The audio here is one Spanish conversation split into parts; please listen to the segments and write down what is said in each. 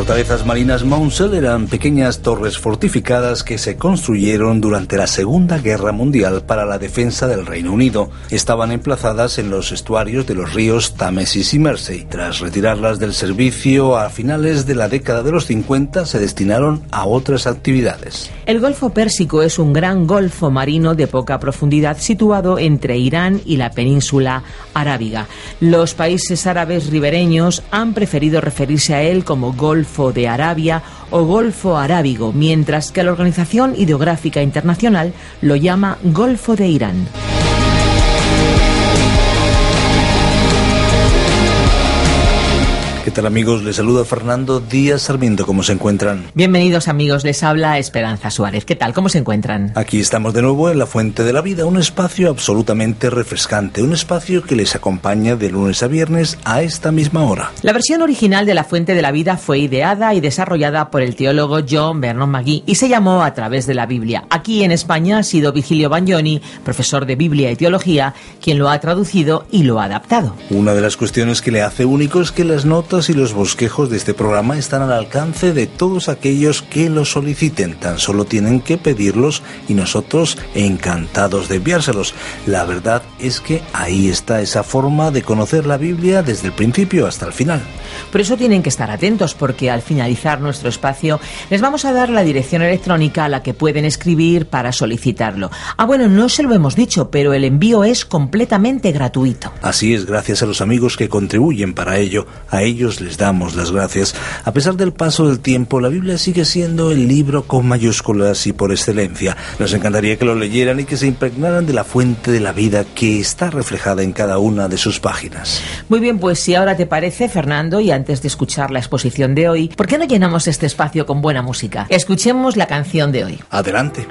Fortalezas marinas Maunsell eran pequeñas torres fortificadas que se construyeron durante la Segunda Guerra Mundial para la defensa del Reino Unido. Estaban emplazadas en los estuarios de los ríos Támesis y Mersey. Tras retirarlas del servicio a finales de la década de los 50 se destinaron a otras actividades. El Golfo Pérsico es un gran golfo marino de poca profundidad situado entre Irán y la península arábiga. Los países árabes ribereños han preferido referirse a él como Golfo de Arabia o Golfo Arábigo, mientras que la Organización Hidrográfica Internacional lo llama Golfo de Irán. ¿Qué tal amigos? Les saluda Fernando Díaz Sarmiento. ¿Cómo se encuentran? Bienvenidos amigos, les habla Esperanza Suárez. ¿Qué tal? ¿Cómo se encuentran? Aquí estamos de nuevo en La Fuente de la Vida, un espacio absolutamente refrescante, un espacio que les acompaña de lunes a viernes a esta misma hora. La versión original de La Fuente de la Vida fue ideada y desarrollada por el teólogo John Vernon McGee y se llamó A través de la Biblia. Aquí en España ha sido Vigilio Bagnoni, profesor de Biblia y Teología, quien lo ha traducido y lo ha adaptado. Una de las cuestiones que le hace único es que las notas y los bosquejos de este programa están al alcance de todos aquellos que los soliciten. Tan solo tienen que pedirlos y nosotros encantados de enviárselos. La verdad es que ahí está esa forma de conocer la Biblia desde el principio hasta el final. Por eso tienen que estar atentos porque al finalizar nuestro espacio les vamos a dar la dirección electrónica a la que pueden escribir para solicitarlo. Ah, bueno, no se lo hemos dicho, pero el envío es completamente gratuito. Así es, gracias a los amigos que contribuyen para ello. A ellos les damos las gracias. A pesar del paso del tiempo, la Biblia sigue siendo el libro con mayúsculas y por excelencia. Nos encantaría que lo leyeran y que se impregnaran de la fuente de la vida que está reflejada en cada una de sus páginas. Muy bien, pues si ahora te parece, Fernando, y antes de escuchar la exposición de hoy, ¿por qué no llenamos este espacio con buena música? Escuchemos la canción de hoy. Adelante.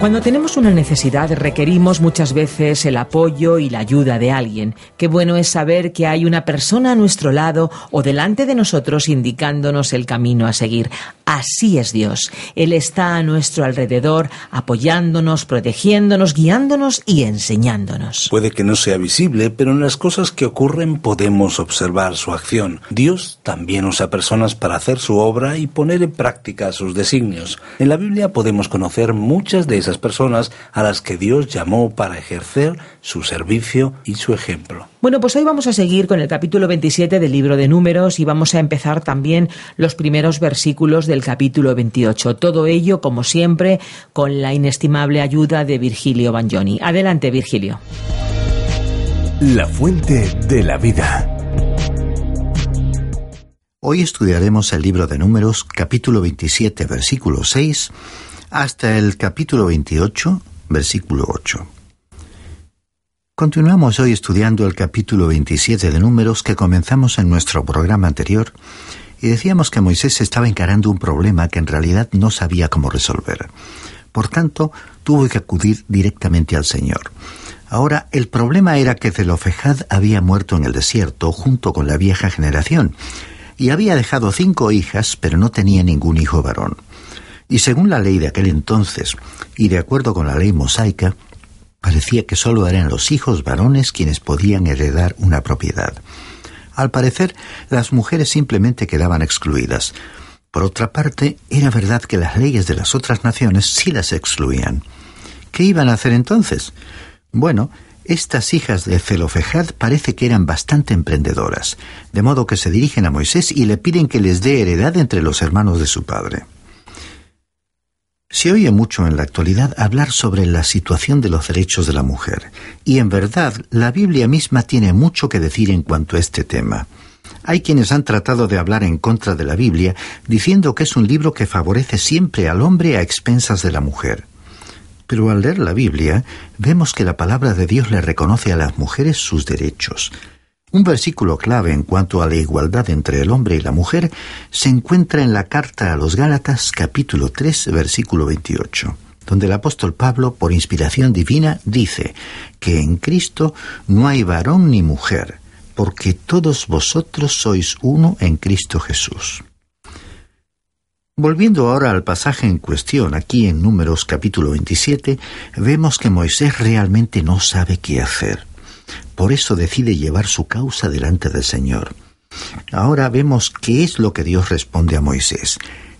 Cuando tenemos una necesidad requerimos muchas veces el apoyo y la ayuda de alguien. Qué bueno es saber que hay una persona a nuestro lado o delante de nosotros indicándonos el camino a seguir. Así es Dios. Él está a nuestro alrededor apoyándonos, protegiéndonos, guiándonos y enseñándonos. Puede que no sea visible, pero en las cosas que ocurren podemos observar su acción. Dios también usa personas para hacer su obra y poner en práctica sus designios. En la Biblia podemos conocer muchas de esas personas a las que Dios llamó para ejercer su servicio y su ejemplo. Bueno, pues hoy vamos a seguir con el capítulo 27 del libro de números y vamos a empezar también los primeros versículos del capítulo 28. Todo ello, como siempre, con la inestimable ayuda de Virgilio Bagnoni. Adelante, Virgilio. La fuente de la vida. Hoy estudiaremos el libro de números, capítulo 27, versículo 6 hasta el capítulo 28, versículo 8. Continuamos hoy estudiando el capítulo 27 de Números que comenzamos en nuestro programa anterior y decíamos que Moisés estaba encarando un problema que en realidad no sabía cómo resolver. Por tanto, tuvo que acudir directamente al Señor. Ahora, el problema era que Zelofejad había muerto en el desierto junto con la vieja generación y había dejado cinco hijas, pero no tenía ningún hijo varón. Y según la ley de aquel entonces, y de acuerdo con la ley mosaica, parecía que sólo eran los hijos varones quienes podían heredar una propiedad. Al parecer, las mujeres simplemente quedaban excluidas. Por otra parte, era verdad que las leyes de las otras naciones sí las excluían. ¿Qué iban a hacer entonces? Bueno, estas hijas de Zelofejad parece que eran bastante emprendedoras, de modo que se dirigen a Moisés y le piden que les dé heredad entre los hermanos de su padre. Se oye mucho en la actualidad hablar sobre la situación de los derechos de la mujer, y en verdad la Biblia misma tiene mucho que decir en cuanto a este tema. Hay quienes han tratado de hablar en contra de la Biblia, diciendo que es un libro que favorece siempre al hombre a expensas de la mujer. Pero al leer la Biblia, vemos que la palabra de Dios le reconoce a las mujeres sus derechos, un versículo clave en cuanto a la igualdad entre el hombre y la mujer se encuentra en la carta a los Gálatas capítulo 3 versículo 28 donde el apóstol Pablo, por inspiración divina, dice que en Cristo no hay varón ni mujer, porque todos vosotros sois uno en Cristo Jesús. Volviendo ahora al pasaje en cuestión, aquí en Números capítulo 27, vemos que Moisés realmente no sabe qué hacer. Por eso decide llevar su causa delante del Señor. Ahora vemos qué es lo que Dios responde a Moisés.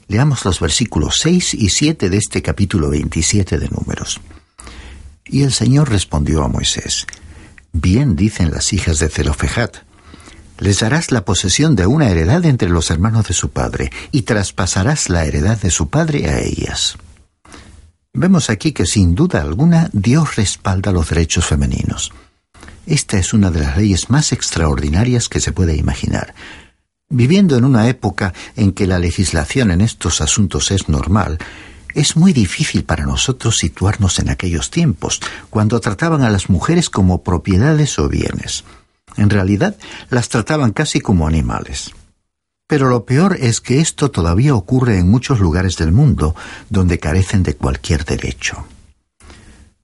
Leamos los versículos 6 y 7 de este capítulo 27 de Números. Y el Señor respondió a Moisés, Bien dicen las hijas de Zelofejat, les darás la posesión de una heredad entre los hermanos de su padre, y traspasarás la heredad de su padre a ellas. Vemos aquí que sin duda alguna Dios respalda los derechos femeninos. Esta es una de las leyes más extraordinarias que se puede imaginar. Viviendo en una época en que la legislación en estos asuntos es normal, es muy difícil para nosotros situarnos en aquellos tiempos, cuando trataban a las mujeres como propiedades o bienes. En realidad, las trataban casi como animales. Pero lo peor es que esto todavía ocurre en muchos lugares del mundo donde carecen de cualquier derecho.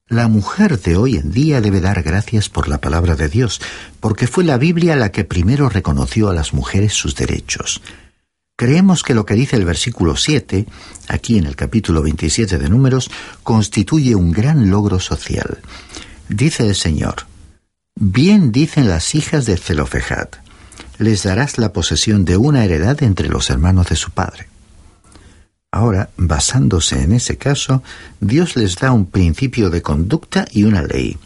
La mujer de hoy en día debe dar gracias por la palabra de Dios, porque fue la Biblia la que primero reconoció a las mujeres sus derechos. Creemos que lo que dice el versículo 7, aquí en el capítulo 27 de Números, constituye un gran logro social. Dice el Señor, Bien dicen las hijas de Zelofejat, les darás la posesión de una heredad entre los hermanos de su padre. Ahora, basándose en ese caso, Dios les da un principio de conducta y una ley.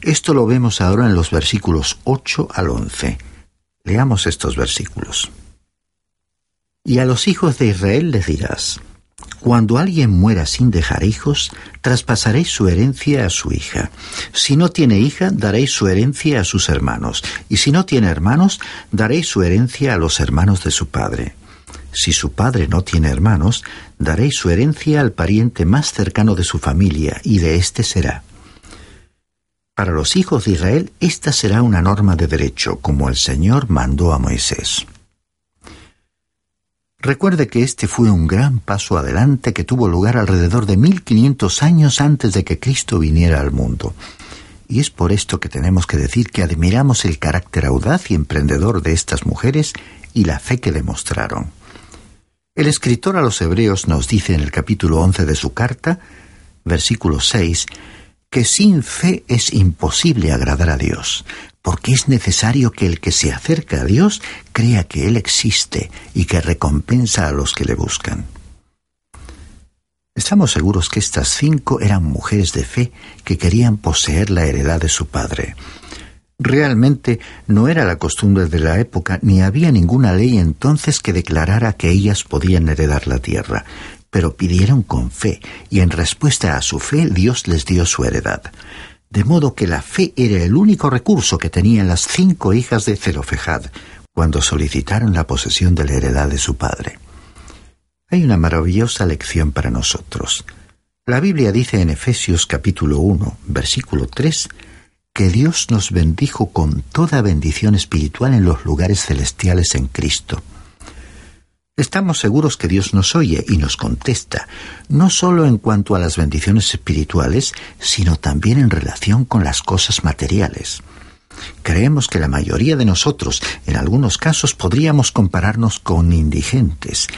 Esto lo vemos ahora en los versículos 8 al 11. Leamos estos versículos. Y a los hijos de Israel les dirás, cuando alguien muera sin dejar hijos, traspasaréis su herencia a su hija. Si no tiene hija, daréis su herencia a sus hermanos, y si no tiene hermanos, daréis su herencia a los hermanos de su padre. Si su padre no tiene hermanos, daréis su herencia al pariente más cercano de su familia, y de éste será. Para los hijos de Israel, esta será una norma de derecho, como el Señor mandó a Moisés. Recuerde que este fue un gran paso adelante que tuvo lugar alrededor de 1500 años antes de que Cristo viniera al mundo. Y es por esto que tenemos que decir que admiramos el carácter audaz y emprendedor de estas mujeres y la fe que demostraron. El escritor a los Hebreos nos dice en el capítulo 11 de su carta, versículo 6, que sin fe es imposible agradar a Dios, porque es necesario que el que se acerca a Dios crea que Él existe y que recompensa a los que le buscan. Estamos seguros que estas cinco eran mujeres de fe que querían poseer la heredad de su padre. Realmente no era la costumbre de la época ni había ninguna ley entonces que declarara que ellas podían heredar la tierra, pero pidieron con fe, y en respuesta a su fe Dios les dio su heredad. De modo que la fe era el único recurso que tenían las cinco hijas de Zelofejad cuando solicitaron la posesión de la heredad de su padre. Hay una maravillosa lección para nosotros. La Biblia dice en Efesios capítulo 1, versículo 3, que Dios nos bendijo con toda bendición espiritual en los lugares celestiales en Cristo. Estamos seguros que Dios nos oye y nos contesta, no solo en cuanto a las bendiciones espirituales, sino también en relación con las cosas materiales. Creemos que la mayoría de nosotros, en algunos casos, podríamos compararnos con indigentes,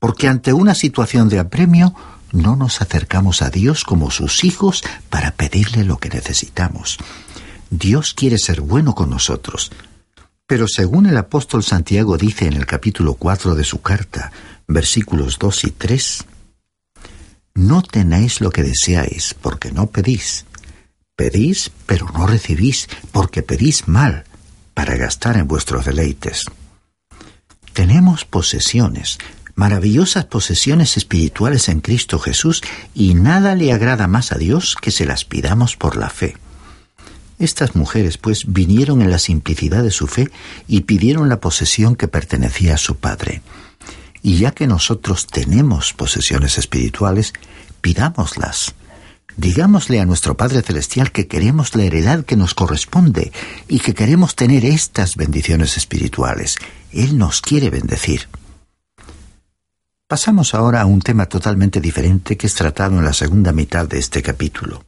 porque ante una situación de apremio no nos acercamos a Dios como sus hijos para pedirle lo que necesitamos. Dios quiere ser bueno con nosotros, pero según el apóstol Santiago dice en el capítulo 4 de su carta, versículos 2 y 3, No tenéis lo que deseáis, porque no pedís. Pedís, pero no recibís, porque pedís mal, para gastar en vuestros deleites. Tenemos posesiones, maravillosas posesiones espirituales en Cristo Jesús, y nada le agrada más a Dios que se las pidamos por la fe. Estas mujeres, pues, vinieron en la simplicidad de su fe y pidieron la posesión que pertenecía a su Padre. Y ya que nosotros tenemos posesiones espirituales, pidámoslas. Digámosle a nuestro Padre Celestial que queremos la heredad que nos corresponde y que queremos tener estas bendiciones espirituales. Él nos quiere bendecir. Pasamos ahora a un tema totalmente diferente que es tratado en la segunda mitad de este capítulo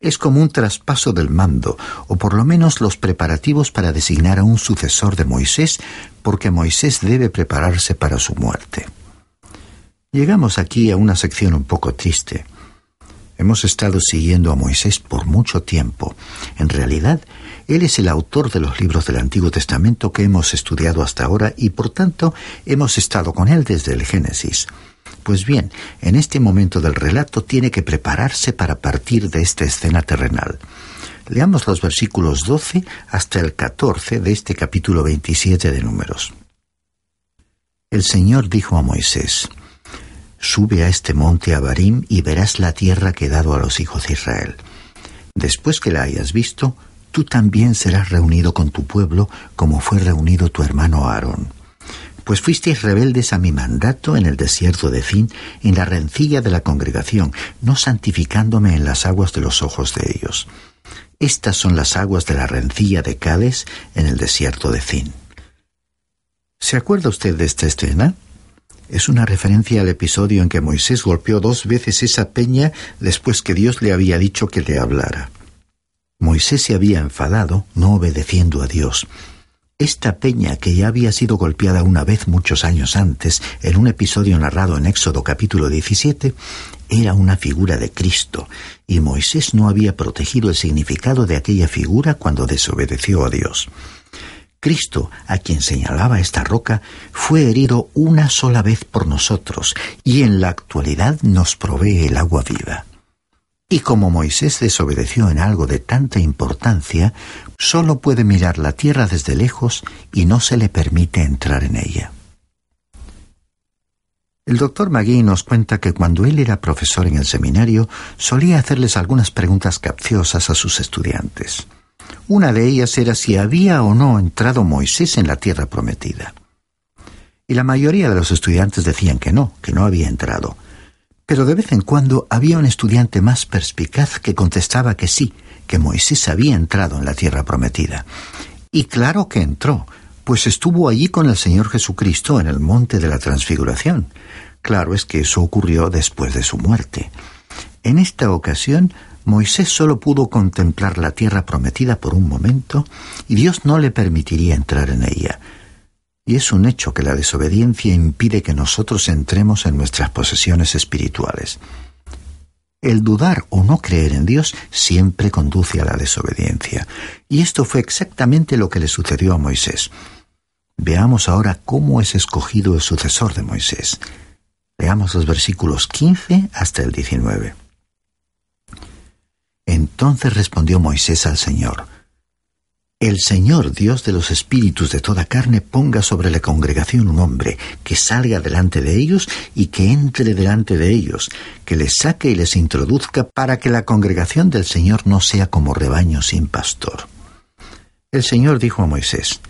es como un traspaso del mando, o por lo menos los preparativos para designar a un sucesor de Moisés, porque Moisés debe prepararse para su muerte. Llegamos aquí a una sección un poco triste. Hemos estado siguiendo a Moisés por mucho tiempo. En realidad, él es el autor de los libros del Antiguo Testamento que hemos estudiado hasta ahora y por tanto hemos estado con él desde el Génesis. Pues bien, en este momento del relato tiene que prepararse para partir de esta escena terrenal. Leamos los versículos 12 hasta el 14 de este capítulo 27 de Números. El Señor dijo a Moisés, Sube a este monte Abarim y verás la tierra que he dado a los hijos de Israel. Después que la hayas visto, tú también serás reunido con tu pueblo como fue reunido tu hermano Aarón pues fuisteis rebeldes a mi mandato en el desierto de Fin, en la rencilla de la congregación, no santificándome en las aguas de los ojos de ellos. Estas son las aguas de la rencilla de Cades en el desierto de Fin. ¿Se acuerda usted de esta escena? Es una referencia al episodio en que Moisés golpeó dos veces esa peña después que Dios le había dicho que le hablara. Moisés se había enfadado, no obedeciendo a Dios, esta peña, que ya había sido golpeada una vez muchos años antes, en un episodio narrado en Éxodo capítulo 17, era una figura de Cristo, y Moisés no había protegido el significado de aquella figura cuando desobedeció a Dios. Cristo, a quien señalaba esta roca, fue herido una sola vez por nosotros, y en la actualidad nos provee el agua viva. Y como Moisés desobedeció en algo de tanta importancia, solo puede mirar la tierra desde lejos y no se le permite entrar en ella. El doctor Magui nos cuenta que cuando él era profesor en el seminario solía hacerles algunas preguntas capciosas a sus estudiantes. Una de ellas era si había o no entrado Moisés en la tierra prometida. Y la mayoría de los estudiantes decían que no, que no había entrado, pero de vez en cuando había un estudiante más perspicaz que contestaba que sí, que Moisés había entrado en la tierra prometida. Y claro que entró, pues estuvo allí con el Señor Jesucristo en el monte de la transfiguración. Claro es que eso ocurrió después de su muerte. En esta ocasión, Moisés solo pudo contemplar la tierra prometida por un momento y Dios no le permitiría entrar en ella. Y es un hecho que la desobediencia impide que nosotros entremos en nuestras posesiones espirituales. El dudar o no creer en Dios siempre conduce a la desobediencia. Y esto fue exactamente lo que le sucedió a Moisés. Veamos ahora cómo es escogido el sucesor de Moisés. Leamos los versículos 15 hasta el 19. Entonces respondió Moisés al Señor, El Señor, Dios de los espíritus de toda carne, ponga sobre la congregación un hombre, que salga delante de ellos y que entre delante de ellos, que les saque y les introduzca para que la congregación del Señor no sea como rebaño sin pastor. El Señor dijo a Moisés,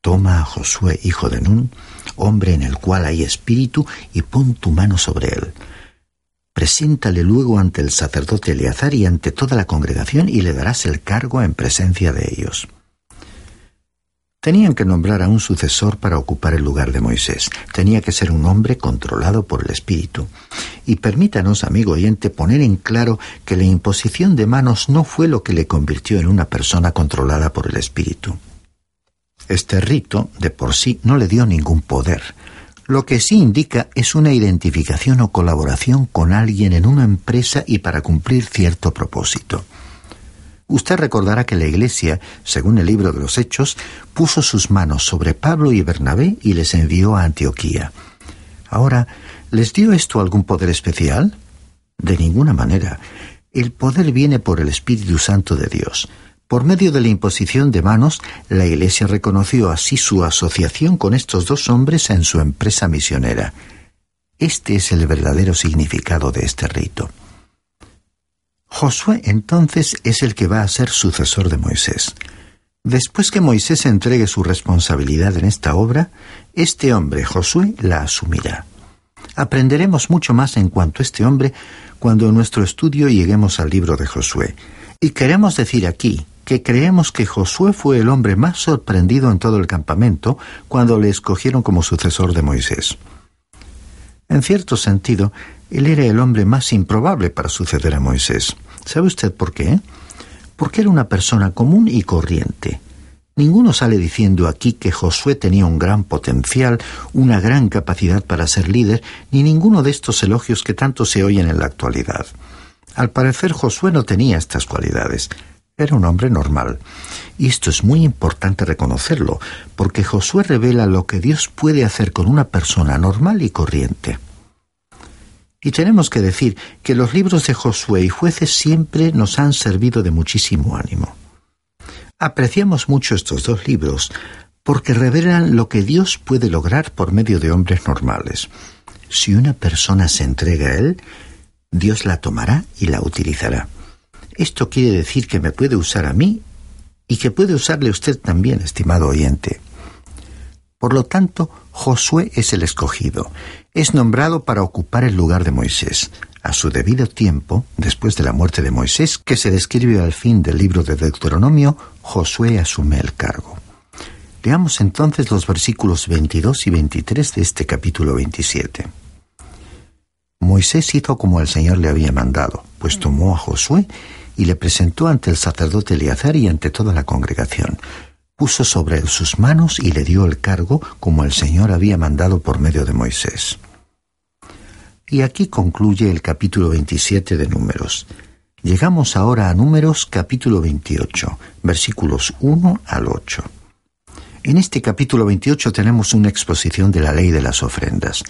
Toma a Josué, hijo de Nun, hombre en el cual hay espíritu, y pon tu mano sobre él. Preséntale luego ante el sacerdote Eleazar y ante toda la congregación, y le darás el cargo en presencia de ellos. Tenían que nombrar a un sucesor para ocupar el lugar de Moisés. Tenía que ser un hombre controlado por el Espíritu. Y permítanos, amigo oyente, poner en claro que la imposición de manos no fue lo que le convirtió en una persona controlada por el Espíritu. Este rito, de por sí, no le dio ningún poder. Lo que sí indica es una identificación o colaboración con alguien en una empresa y para cumplir cierto propósito. Usted recordará que la Iglesia, según el libro de los Hechos, puso sus manos sobre Pablo y Bernabé y les envió a Antioquía. Ahora, ¿les dio esto algún poder especial? De ninguna manera. El poder viene por el Espíritu Santo de Dios. Por medio de la imposición de manos, la Iglesia reconoció así su asociación con estos dos hombres en su empresa misionera. Este es el verdadero significado de este rito. Josué entonces es el que va a ser sucesor de Moisés. Después que Moisés entregue su responsabilidad en esta obra, este hombre, Josué, la asumirá. Aprenderemos mucho más en cuanto a este hombre cuando en nuestro estudio lleguemos al libro de Josué. Y queremos decir aquí que creemos que Josué fue el hombre más sorprendido en todo el campamento cuando le escogieron como sucesor de Moisés. En cierto sentido, él era el hombre más improbable para suceder a Moisés. ¿Sabe usted por qué? Porque era una persona común y corriente. Ninguno sale diciendo aquí que Josué tenía un gran potencial, una gran capacidad para ser líder, ni ninguno de estos elogios que tanto se oyen en la actualidad. Al parecer Josué no tenía estas cualidades. Era un hombre normal. Y esto es muy importante reconocerlo, porque Josué revela lo que Dios puede hacer con una persona normal y corriente. Y tenemos que decir que los libros de Josué y jueces siempre nos han servido de muchísimo ánimo. Apreciamos mucho estos dos libros porque revelan lo que Dios puede lograr por medio de hombres normales. Si una persona se entrega a Él, Dios la tomará y la utilizará. Esto quiere decir que me puede usar a mí y que puede usarle usted también, estimado oyente. Por lo tanto, Josué es el escogido. Es nombrado para ocupar el lugar de Moisés. A su debido tiempo, después de la muerte de Moisés, que se describe al fin del libro de Deuteronomio, Josué asume el cargo. Leamos entonces los versículos 22 y 23 de este capítulo 27. Moisés hizo como el Señor le había mandado, pues tomó a Josué y le presentó ante el sacerdote Eleazar y ante toda la congregación. Puso sobre sus manos y le dio el cargo como el Señor había mandado por medio de Moisés. Y aquí concluye el capítulo 27 de Números. Llegamos ahora a Números capítulo 28, versículos 1 al 8. En este capítulo 28 tenemos una exposición de la ley de las ofrendas.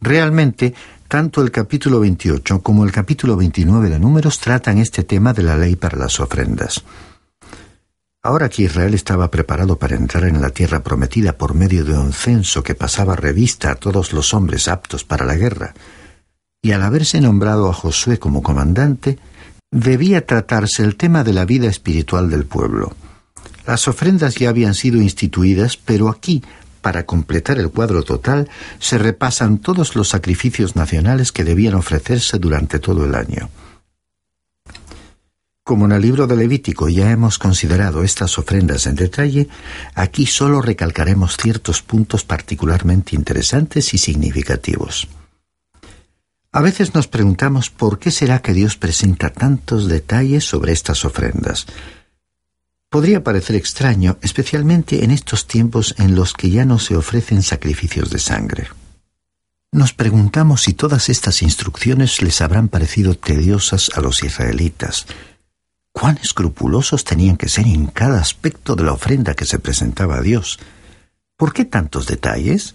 Realmente tanto el capítulo 28 como el capítulo 29 de Números tratan este tema de la ley para las ofrendas. Ahora que Israel estaba preparado para entrar en la tierra prometida por medio de un censo que pasaba revista a todos los hombres aptos para la guerra, y al haberse nombrado a Josué como comandante, debía tratarse el tema de la vida espiritual del pueblo. Las ofrendas ya habían sido instituidas, pero aquí para completar el cuadro total, se repasan todos los sacrificios nacionales que debían ofrecerse durante todo el año. Como en el libro de Levítico ya hemos considerado estas ofrendas en detalle, aquí solo recalcaremos ciertos puntos particularmente interesantes y significativos. A veces nos preguntamos por qué será que Dios presenta tantos detalles sobre estas ofrendas. Podría parecer extraño, especialmente en estos tiempos en los que ya no se ofrecen sacrificios de sangre. Nos preguntamos si todas estas instrucciones les habrán parecido tediosas a los israelitas. Cuán escrupulosos tenían que ser en cada aspecto de la ofrenda que se presentaba a Dios. ¿Por qué tantos detalles?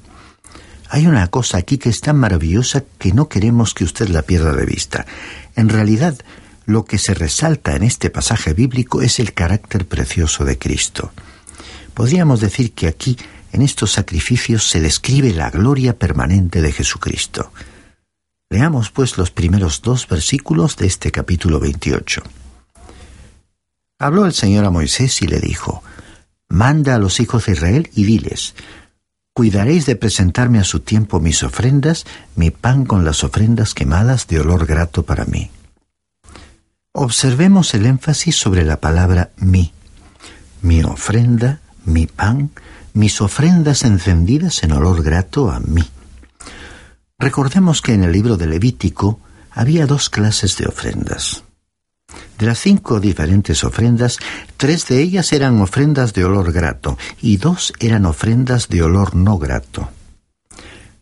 Hay una cosa aquí que es tan maravillosa que no queremos que usted la pierda de vista. En realidad, lo que se resalta en este pasaje bíblico es el carácter precioso de Cristo. Podríamos decir que aquí, en estos sacrificios, se describe la gloria permanente de Jesucristo. Leamos pues los primeros dos versículos de este capítulo 28. Habló el Señor a Moisés y le dijo, Manda a los hijos de Israel y diles, Cuidaréis de presentarme a su tiempo mis ofrendas, mi pan con las ofrendas quemadas de olor grato para mí. Observemos el énfasis sobre la palabra mi. Mi ofrenda, mi pan, mis ofrendas encendidas en olor grato a mí. Recordemos que en el libro de Levítico había dos clases de ofrendas. De las cinco diferentes ofrendas, tres de ellas eran ofrendas de olor grato y dos eran ofrendas de olor no grato.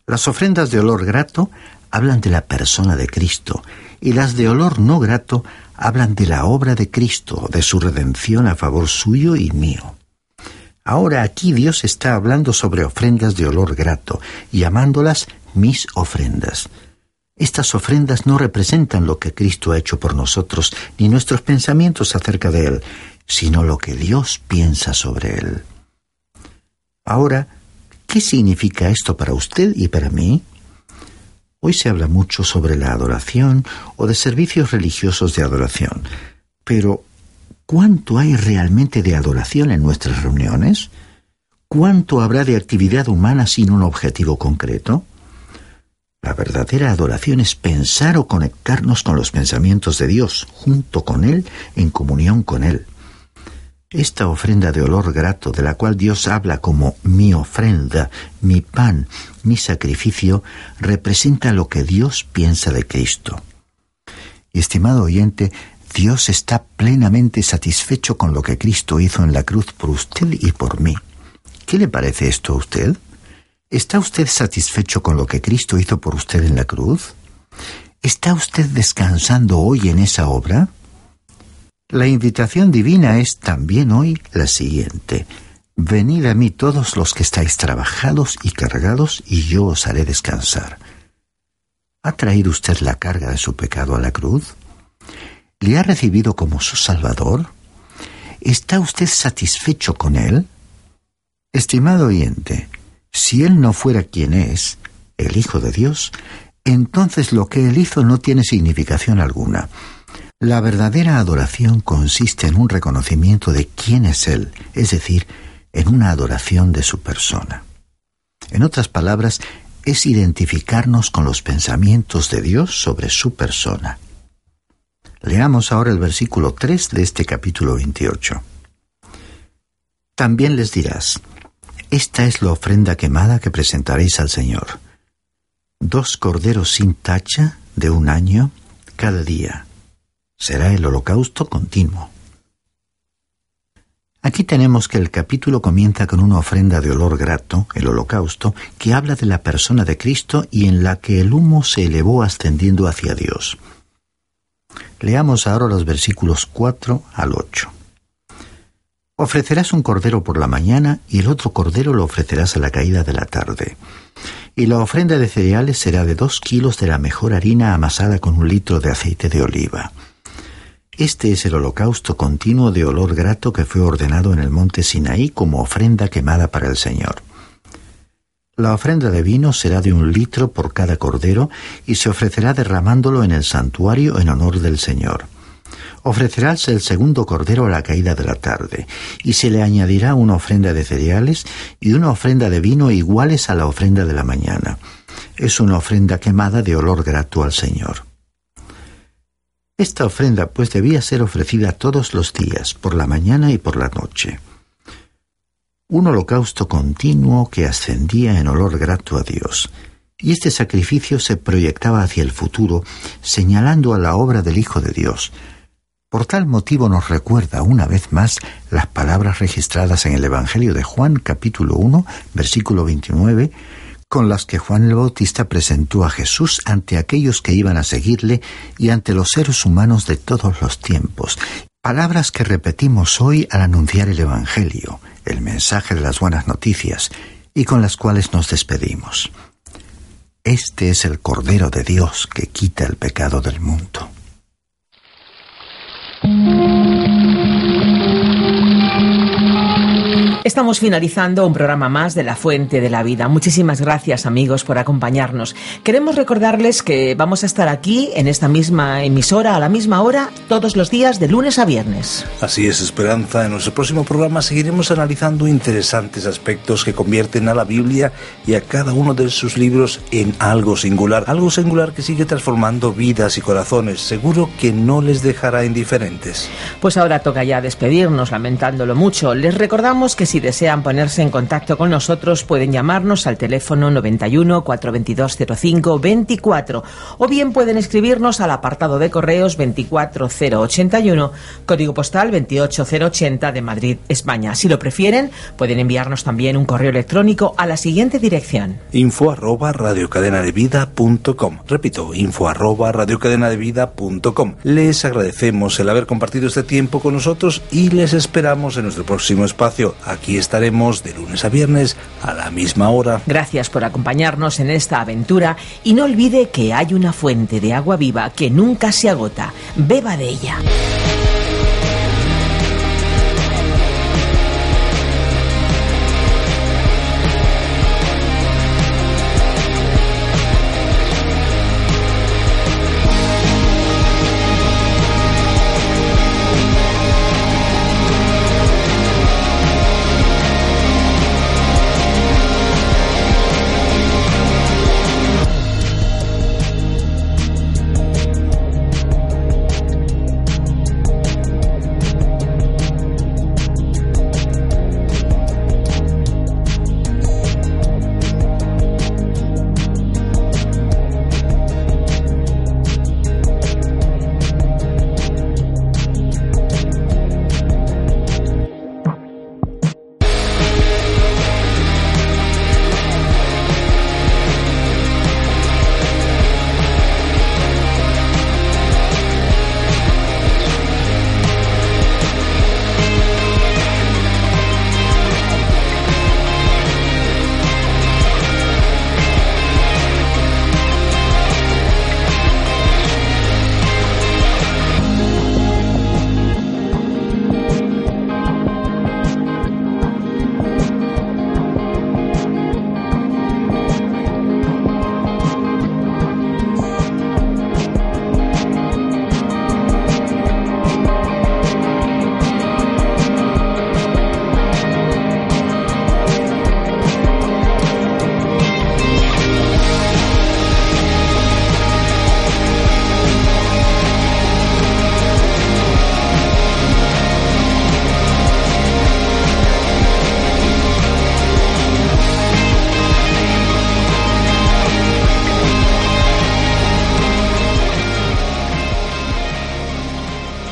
Las ofrendas de olor grato hablan de la persona de Cristo y las de olor no grato hablan de la obra de Cristo, de su redención a favor suyo y mío. Ahora aquí Dios está hablando sobre ofrendas de olor grato, llamándolas mis ofrendas. Estas ofrendas no representan lo que Cristo ha hecho por nosotros, ni nuestros pensamientos acerca de Él, sino lo que Dios piensa sobre Él. Ahora, ¿qué significa esto para usted y para mí? Hoy se habla mucho sobre la adoración o de servicios religiosos de adoración, pero ¿cuánto hay realmente de adoración en nuestras reuniones? ¿Cuánto habrá de actividad humana sin un objetivo concreto? La verdadera adoración es pensar o conectarnos con los pensamientos de Dios, junto con Él, en comunión con Él. Esta ofrenda de olor grato de la cual Dios habla como mi ofrenda, mi pan, mi sacrificio, representa lo que Dios piensa de Cristo. Estimado oyente, Dios está plenamente satisfecho con lo que Cristo hizo en la cruz por usted y por mí. ¿Qué le parece esto a usted? ¿Está usted satisfecho con lo que Cristo hizo por usted en la cruz? ¿Está usted descansando hoy en esa obra? La invitación divina es también hoy la siguiente. Venid a mí todos los que estáis trabajados y cargados, y yo os haré descansar. ¿Ha traído usted la carga de su pecado a la cruz? ¿Le ha recibido como su Salvador? ¿Está usted satisfecho con él? Estimado oyente, si Él no fuera quien es, el Hijo de Dios, entonces lo que Él hizo no tiene significación alguna. La verdadera adoración consiste en un reconocimiento de quién es Él, es decir, en una adoración de su persona. En otras palabras, es identificarnos con los pensamientos de Dios sobre su persona. Leamos ahora el versículo 3 de este capítulo 28. También les dirás, esta es la ofrenda quemada que presentaréis al Señor. Dos corderos sin tacha de un año cada día. Será el holocausto continuo. Aquí tenemos que el capítulo comienza con una ofrenda de olor grato, el holocausto, que habla de la persona de Cristo y en la que el humo se elevó ascendiendo hacia Dios. Leamos ahora los versículos 4 al 8. Ofrecerás un cordero por la mañana y el otro cordero lo ofrecerás a la caída de la tarde. Y la ofrenda de cereales será de dos kilos de la mejor harina amasada con un litro de aceite de oliva. Este es el holocausto continuo de olor grato que fue ordenado en el monte Sinaí como ofrenda quemada para el Señor. La ofrenda de vino será de un litro por cada cordero y se ofrecerá derramándolo en el santuario en honor del Señor ofrecerás el segundo cordero a la caída de la tarde, y se le añadirá una ofrenda de cereales y una ofrenda de vino iguales a la ofrenda de la mañana. Es una ofrenda quemada de olor grato al Señor. Esta ofrenda pues debía ser ofrecida todos los días, por la mañana y por la noche. Un holocausto continuo que ascendía en olor grato a Dios. Y este sacrificio se proyectaba hacia el futuro, señalando a la obra del Hijo de Dios. Por tal motivo nos recuerda una vez más las palabras registradas en el Evangelio de Juan capítulo 1, versículo 29, con las que Juan el Bautista presentó a Jesús ante aquellos que iban a seguirle y ante los seres humanos de todos los tiempos. Palabras que repetimos hoy al anunciar el Evangelio, el mensaje de las buenas noticias, y con las cuales nos despedimos. Este es el Cordero de Dios que quita el pecado del mundo. Estamos finalizando un programa más de La Fuente de la Vida. Muchísimas gracias amigos por acompañarnos. Queremos recordarles que vamos a estar aquí en esta misma emisora a la misma hora todos los días de lunes a viernes. Así es, Esperanza. En nuestro próximo programa seguiremos analizando interesantes aspectos que convierten a la Biblia y a cada uno de sus libros en algo singular. Algo singular que sigue transformando vidas y corazones. Seguro que no les dejará indiferentes. Pues ahora toca ya despedirnos, lamentándolo mucho. Les recordamos que si desean ponerse en contacto con nosotros pueden llamarnos al teléfono 91 422 05 24 o bien pueden escribirnos al apartado de correos 24081, código postal 28080 de Madrid, España. Si lo prefieren, pueden enviarnos también un correo electrónico a la siguiente dirección. info arroba radiocadenadevida.com Repito, info arroba Les agradecemos el haber compartido este tiempo con nosotros y les esperamos en nuestro próximo espacio. Aquí estaremos de lunes a viernes a la misma hora. Gracias por acompañarnos en esta aventura y no olvide que hay una fuente de agua viva que nunca se agota. Beba de ella.